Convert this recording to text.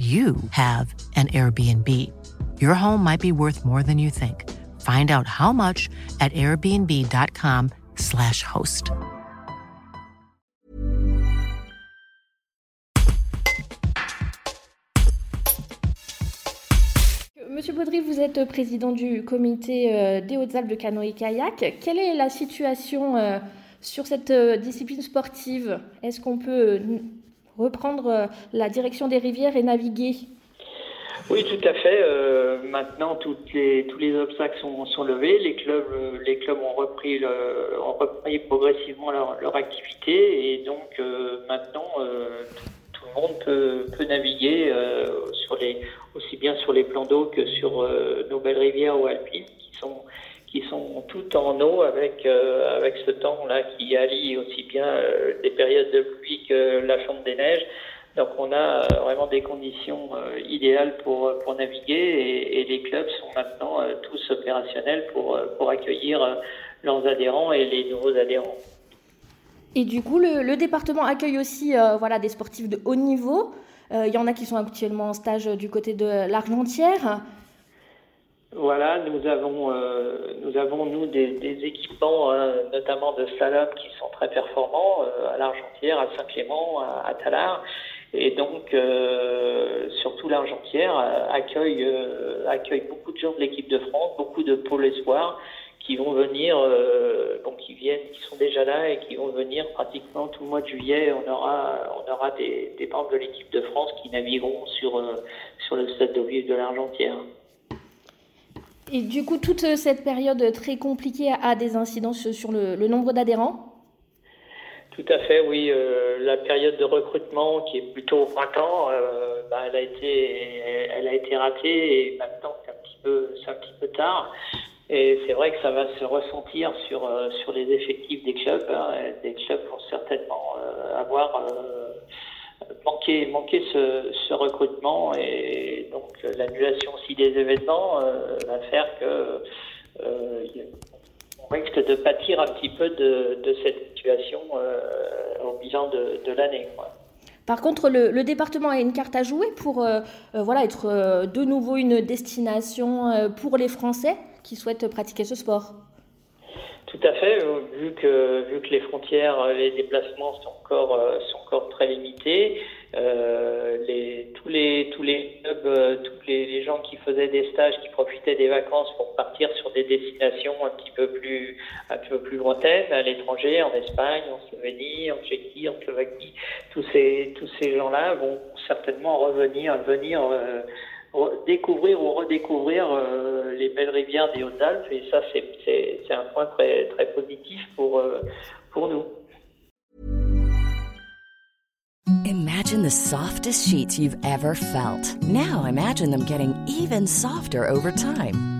you have an Airbnb. Your home might be worth more than you think. Find out how much at airbnb.com/slash host. Monsieur Baudry, vous êtes président du comité euh, des Hautes-Alpes de canoë-kayak. Quelle est la situation euh, sur cette euh, discipline sportive? Est-ce qu'on peut reprendre la direction des rivières et naviguer oui, tout à fait. Euh, maintenant, tous les obstacles sont, levés. Les clubs, euh, les clubs ont repris, progressivement leur, activité et donc euh, maintenant, tout, le monde peut, naviguer aussi bien sur les plans d'eau que sur nos belles rivières ou alpines toutes en eau avec avec ce temps là qui allie aussi bien des périodes de pluie que la fonte des neiges. Donc on a euh, vraiment des conditions euh, idéales pour, pour naviguer et, les clubs sont maintenant euh, tous opérationnels pour, pour accueillir leurs adhérents et les nouveaux adhérents. Et du coup, le, le département accueille aussi voilà, des sportifs de haut niveau. Il y en a qui sont actuellement en stage du côté de l'Argentière. Voilà, nous avons, nous avons nous des, des équipements, notamment de slalom, qui sont très performants à l'Argentière, à Saint-Clément, à, à Talard. Et donc, euh, surtout l'Argentière euh, accueille, euh, accueille beaucoup de gens de l'équipe de France, beaucoup de pôles espoirs qui vont venir, euh, donc qui viennent, qui sont déjà là et qui vont venir pratiquement tout le mois de juillet. On aura, on aura des, des membres de l'équipe de France qui navigueront sur, euh, sur le stade de l'Argentière. Et du coup, toute cette période très compliquée a des incidences sur le, nombre d'adhérents? Tout à fait, oui. Euh, la période de recrutement qui est plutôt au printemps, euh, bah, elle a été, elle a été ratée et maintenant c'est un petit peu, tard. Et c'est vrai que ça va se ressentir sur euh, sur les effectifs des clubs. Hein. Des clubs vont certainement euh, avoir euh, manqué manqué ce, recrutement et donc l'annulation aussi des événements va faire que on risque de pâtir un petit peu de, cette situation euh, au bilan de, l'année. Par contre, le, département a une carte à jouer pour euh, euh, voilà, être euh, de nouveau une destination euh, pour les Français qui souhaitent pratiquer ce sport. Tout à fait, vu que, vu que les frontières, les déplacements sont encore, sont encore très limités, euh, les, tous les tous les clubs, euh, tous les, les, gens qui faisaient des stages, qui profitaient des vacances pour partir sur des destinations un petit peu plus un peu plus lointaines, à l'étranger, en Espagne, en Slovénie, en Tchéquie, en Slovaquie, tous ces tous ces gens-là vont certainement revenir venir euh, découvrir ou redécouvrir euh, les belles rivières des Hautes-Alpes et ça c'est un point très très positif pour pour nous. Imagine the softest sheets you've ever felt. Now imagine them getting even softer over time.